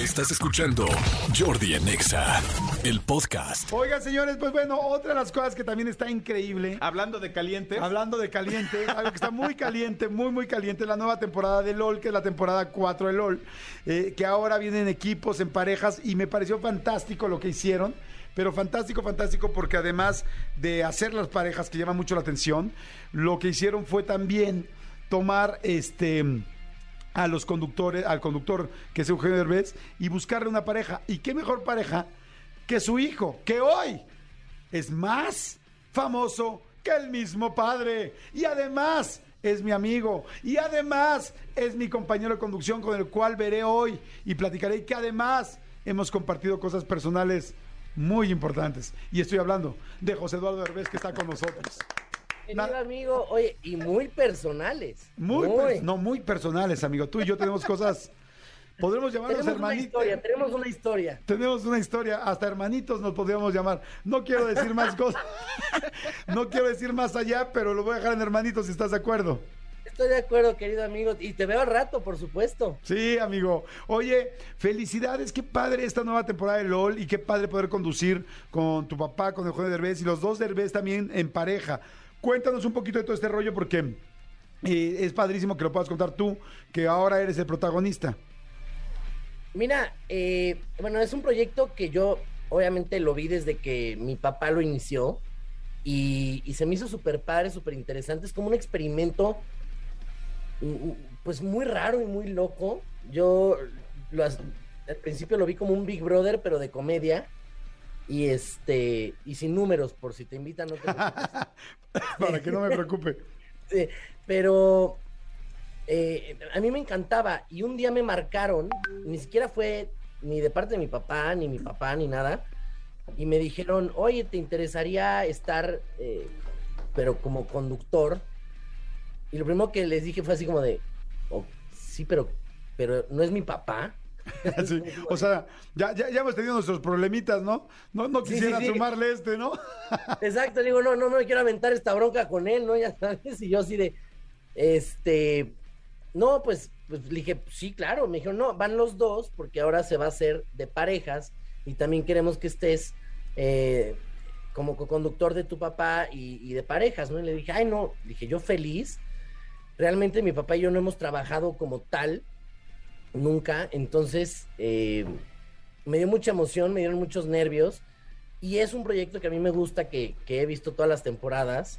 Estás escuchando Jordi en Exa, el podcast. Oigan, señores, pues bueno, otra de las cosas que también está increíble. Hablando de caliente. Hablando de caliente, algo que está muy caliente, muy, muy caliente, la nueva temporada de LOL, que es la temporada 4 de LOL, eh, que ahora vienen equipos, en parejas, y me pareció fantástico lo que hicieron. Pero fantástico, fantástico, porque además de hacer las parejas que llaman mucho la atención, lo que hicieron fue también tomar este a los conductores, al conductor que es Eugenio Derbez, y buscarle una pareja. ¿Y qué mejor pareja que su hijo, que hoy es más famoso que el mismo padre? Y además es mi amigo y además es mi compañero de conducción con el cual veré hoy y platicaré que además hemos compartido cosas personales muy importantes. Y estoy hablando de José Eduardo Derbez que está con nosotros. Querido amigo, oye, y muy personales. Muy, per- no muy personales, amigo. Tú y yo tenemos cosas. Podremos llamarnos tenemos una hermanitos. historia, tenemos una historia. Tenemos una historia, hasta hermanitos nos podríamos llamar. No quiero decir más cosas. no quiero decir más allá, pero lo voy a dejar en hermanitos si estás de acuerdo. Estoy de acuerdo, querido amigo, y te veo al rato, por supuesto. Sí, amigo. Oye, felicidades, qué padre esta nueva temporada de LOL y qué padre poder conducir con tu papá, con el joven Derbez y los dos Derbez también en pareja. Cuéntanos un poquito de todo este rollo porque eh, es padrísimo que lo puedas contar tú, que ahora eres el protagonista. Mira, eh, bueno, es un proyecto que yo obviamente lo vi desde que mi papá lo inició y, y se me hizo súper padre, súper interesante. Es como un experimento, pues muy raro y muy loco. Yo lo al principio lo vi como un Big Brother, pero de comedia. Y este, y sin números, por si te invitan, no te preocupes. Para que no me preocupe. Sí, pero eh, a mí me encantaba y un día me marcaron, ni siquiera fue ni de parte de mi papá, ni mi papá, ni nada, y me dijeron, oye, ¿te interesaría estar, eh, pero como conductor? Y lo primero que les dije fue así como de, "Oh, sí, pero, pero no es mi papá. Sí, O sea, ya, ya, ya hemos tenido nuestros problemitas, ¿no? No, no quisiera sí, sí. sumarle este, ¿no? Exacto, le digo, no, no me quiero aventar esta bronca con él, ¿no? Ya sabes, y yo así de, este, no, pues, pues le dije, sí, claro, me dijeron, no, van los dos, porque ahora se va a hacer de parejas, y también queremos que estés eh, como co-conductor de tu papá y, y de parejas, ¿no? Y le dije, ay, no, dije, yo feliz, realmente mi papá y yo no hemos trabajado como tal, nunca, entonces, eh, me dio mucha emoción, me dieron muchos nervios, y es un proyecto que a mí me gusta, que, he visto todas las temporadas.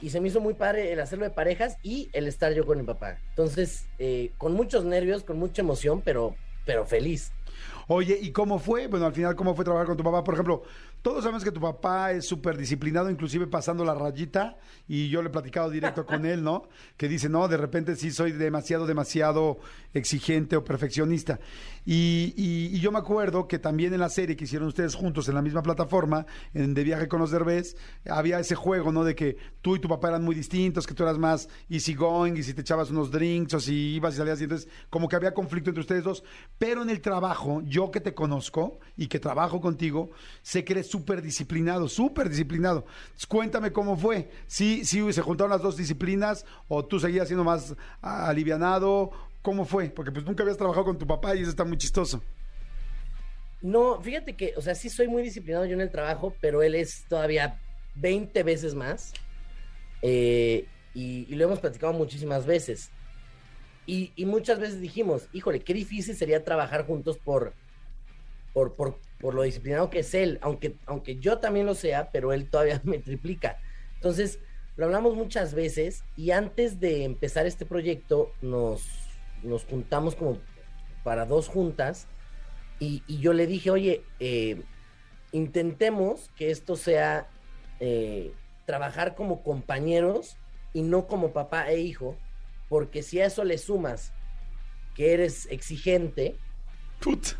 Y, y se me hizo muy padre el hacerlo de parejas y el estar yo con mi papá. Entonces, eh, con muchos nervios, con mucha emoción, pero, pero feliz. Oye, ¿y cómo fue? Bueno, al final, ¿cómo fue trabajar con tu papá? Por ejemplo, todos sabemos que tu papá es súper disciplinado, inclusive pasando la rayita, y yo le he platicado directo con él, ¿no? Que dice, no, de repente sí soy demasiado, demasiado exigente o perfeccionista. Y, y- y yo me acuerdo que también en la serie que hicieron ustedes juntos en la misma plataforma, en De Viaje con los Derbez, había ese juego, ¿no? De que tú y tu papá eran muy distintos, que tú eras más easy going, y si te echabas unos drinks, o si ibas y salías, y entonces como que había conflicto entre ustedes dos. Pero en el trabajo, yo que te conozco y que trabajo contigo, sé que eres súper disciplinado, súper disciplinado. Cuéntame cómo fue. Sí, sí, se juntaron las dos disciplinas, o tú seguías siendo más alivianado. ¿Cómo fue? Porque pues nunca habías trabajado con tu papá y eso está muy chistoso. No, fíjate que, o sea, sí soy muy disciplinado yo en el trabajo, pero él es todavía 20 veces más. Eh, y, y lo hemos platicado muchísimas veces. Y, muchas veces dijimos, híjole, qué difícil sería trabajar juntos por, por, por, por lo disciplinado que es él, aunque, aunque yo también lo sea, pero él todavía me triplica. Entonces, lo hablamos muchas veces y antes de empezar este proyecto nos, nos juntamos como para dos juntas y, y yo le dije, oye, eh, intentemos que esto sea eh, trabajar como compañeros y no como papá e hijo, porque si a eso le sumas que eres exigente, Put.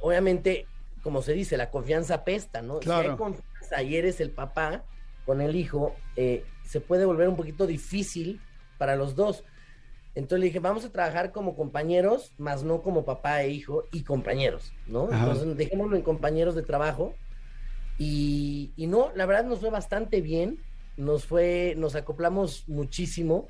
obviamente, como se dice, la confianza apesta, ¿no? Si Claro. hay confianza y eres el papá con el hijo, eh, se puede volver un poquito difícil para los dos. Entonces le dije, vamos a trabajar como compañeros, más no como papá e hijo y compañeros, ¿no? Ajá. Entonces dejémoslo en compañeros de trabajo. Y, y no, la verdad nos fue bastante bien, nos fue, nos acoplamos muchísimo.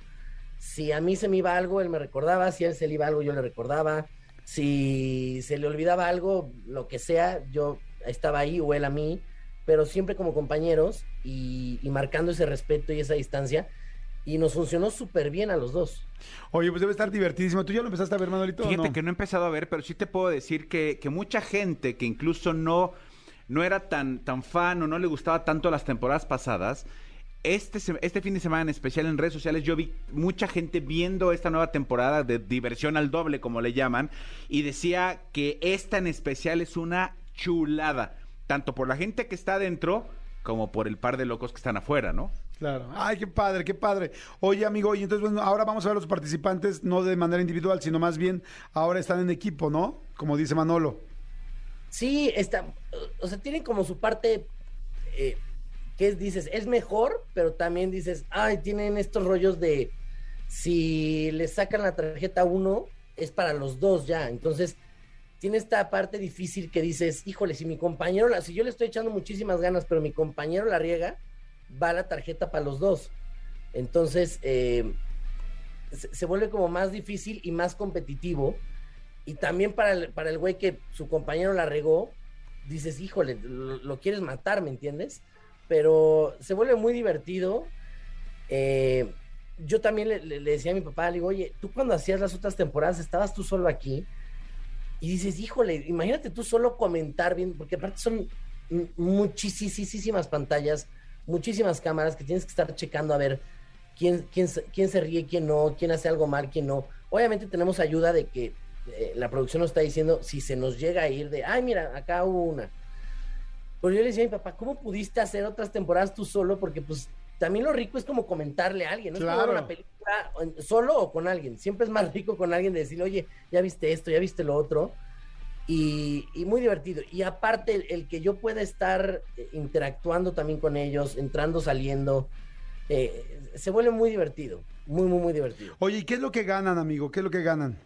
Si a mí se me iba algo, él me recordaba, si a él se le iba algo, yo le recordaba. Si se le olvidaba algo, lo que sea, yo estaba ahí o él a mí, pero siempre como compañeros y, y marcando ese respeto y esa distancia. Y nos funcionó súper bien a los dos. Oye, pues debe estar divertidísimo. ¿Tú ya lo empezaste a ver, Manolito? o Fíjate no? que no he empezado a ver, pero sí te puedo decir que, que mucha gente que incluso no, no era tan, tan fan o no le gustaba tanto las temporadas pasadas, este, este fin de semana en especial en redes sociales yo vi mucha gente viendo esta nueva temporada de diversión al doble, como le llaman, y decía que esta en especial es una chulada, tanto por la gente que está adentro como por el par de locos que están afuera, ¿no? Claro. Ay, qué padre, qué padre. Oye, amigo, y entonces, bueno, ahora vamos a ver a los participantes, no de manera individual, sino más bien ahora están en equipo, ¿no? Como dice Manolo. Sí, está, o sea, tienen como su parte eh, que es, dices, es mejor, pero también dices, ay, tienen estos rollos de si le sacan la tarjeta uno, es para los dos ya. Entonces, tiene esta parte difícil que dices, híjole, si mi compañero, si yo le estoy echando muchísimas ganas, pero mi compañero la riega, va la tarjeta para los dos. Entonces, eh, se, vuelve como más difícil y más competitivo. Y también para el, para el güey que su compañero la regó, dices, híjole, lo quieres matar, ¿me entiendes? Pero se vuelve muy divertido. Eh, yo también le, decía a mi papá, le digo, oye, tú cuando hacías las otras temporadas, estabas tú solo aquí. Y dices, híjole, imagínate tú solo comentar bien, porque aparte son muchísimas pantallas, muchísimas cámaras que tienes que estar checando a ver quién, quién, quién se ríe, quién no, quién hace algo mal, quién no. Obviamente tenemos ayuda de que eh, la producción nos está diciendo si se nos llega a ir de, ay, mira, acá hubo una. Pero yo le decía a mi papá, ¿cómo pudiste hacer otras temporadas tú solo? Porque pues también lo rico es como comentarle a alguien, ¿no? Es como ver Claro. una película solo o con alguien. Siempre es más rico con alguien de decirle, oye, ya viste esto, ya viste lo otro. Y, y muy divertido. Y aparte, el, el que yo pueda estar eh, interactuando también con ellos, entrando, saliendo, eh, se vuelve muy divertido. Muy, muy, muy divertido. Oye, ¿y qué es lo que ganan, amigo? ¿Qué es lo que ganan?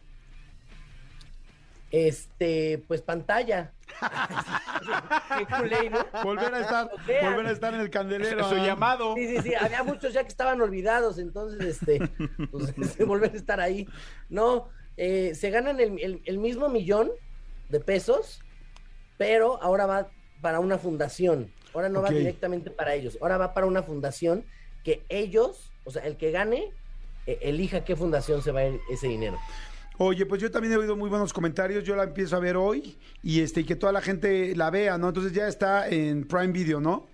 Este, pues pantalla. Qué culé, ¿no? Volver a estar, volver a estar en el candelero. Su ah. llamado. Sí, sí, sí, había muchos ya que estaban olvidados, entonces, este, pues, este, volver a estar ahí. No, eh, se ganan el, el- el mismo millón de pesos, pero ahora va para una fundación. Ahora no va directamente para ellos, ahora va para una fundación que ellos, o sea, el que gane, eh, elija qué fundación se va a ir ese dinero. Oye, pues yo también he oído muy buenos comentarios. Yo la empiezo a ver hoy y este y que toda la gente la vea, ¿no? Entonces ya está en Prime Video, ¿no?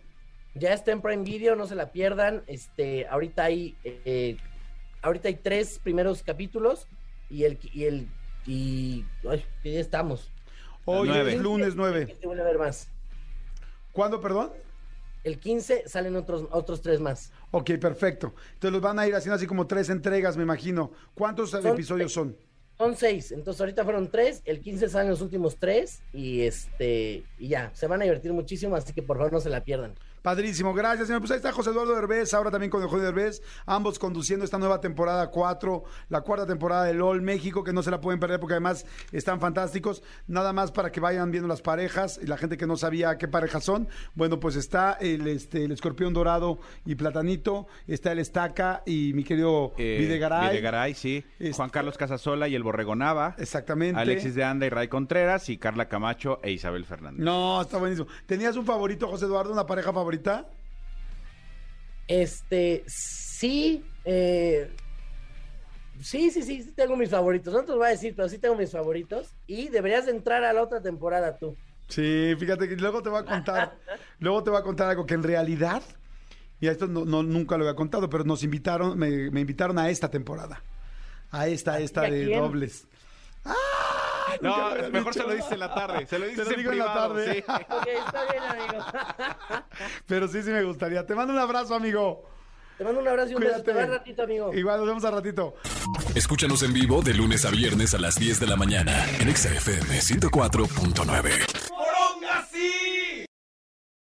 Ya está en Prime Video, no se la pierdan. Este, ahorita hay, eh, ahorita hay tres primeros capítulos y el y el y ay, ya estamos. Hoy es lunes 9. Que se vuelve a ver más. ¿Cuándo, perdón? El 15 salen otros otros tres más. Ok, perfecto. Entonces los van a ir haciendo así como tres entregas, me imagino. ¿Cuántos episodios son? Son seis, entonces ahorita fueron tres, el 15 salen los últimos tres y este y ya, se van a divertir muchísimo, así que por favor no se la pierdan. Padrísimo, gracias, señor. Pues ahí está José Eduardo Derbez, ahora también con Eugenio Derbez, ambos conduciendo esta nueva temporada 4, la cuarta temporada de LOL México, que no se la pueden perder porque además están fantásticos. Nada más para que vayan viendo las parejas y la gente que no sabía qué parejas son. Bueno, pues está el, este, el escorpión dorado y platanito, está el estaca y mi querido Eh, Videgaray. Videgaray, sí. Este- Juan Carlos Casasola y el Borrego Nava. Exactamente. Alexis de Anda y Ray Contreras y Carla Camacho e Isabel Fernández. No, está buenísimo. ¿Tenías un favorito, José Eduardo, una pareja favorita? Este, sí, eh, sí, sí, sí, sí tengo mis favoritos. No te los voy a decir, pero sí tengo mis favoritos. Y deberías de entrar a la otra temporada tú. Sí, fíjate que luego te voy a contar, luego te voy a contar algo que en realidad, y esto no, no- nunca lo había contado, pero nos invitaron, me, me invitaron a esta temporada, a esta, esta ¿A de quién? dobles. No, mejor dicho. se lo dices en la tarde. Se lo dices lo en digo en la tarde. sí. Ok, está bien, amigo. Pero sí, sí me gustaría. Te mando un abrazo, amigo. Te mando un abrazo y un beso. Te ratito, amigo. Igual nos vemos a ratito. Escúchanos en vivo de lunes a viernes a las 10 de la mañana en Exa FM 104.9.